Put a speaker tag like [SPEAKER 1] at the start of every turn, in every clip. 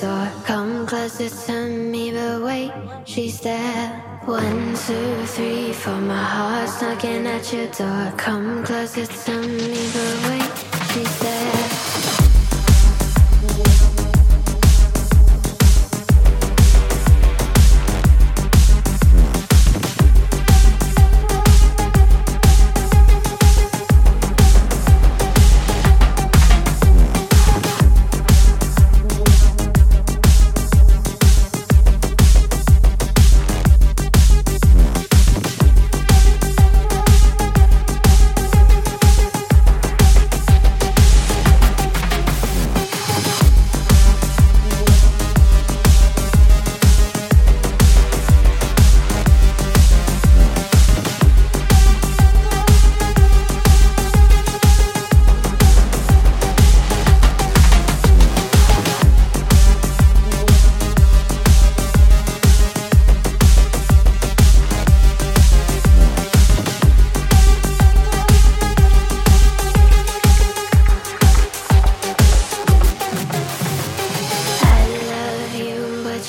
[SPEAKER 1] door. Come closer to me, but wait, she's there. One, two, three, four, my heart's knocking at your door. Come closer to me, but wait, she's there.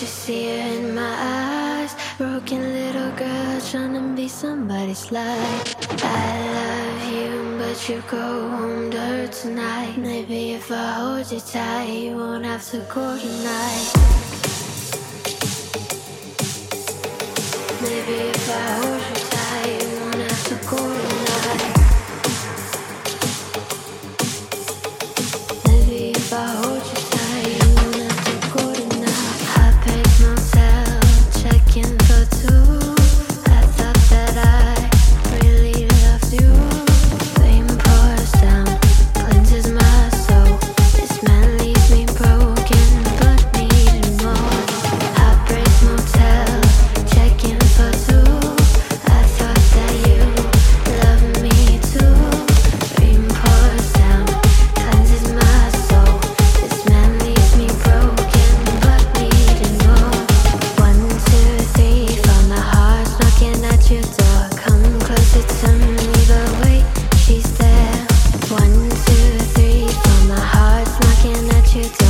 [SPEAKER 1] fear in my eyes. Broken little girl trying to be somebody's life. I love you, but you go home dirt tonight. Maybe if I hold you tight, you won't have to go tonight. Maybe if I hold kids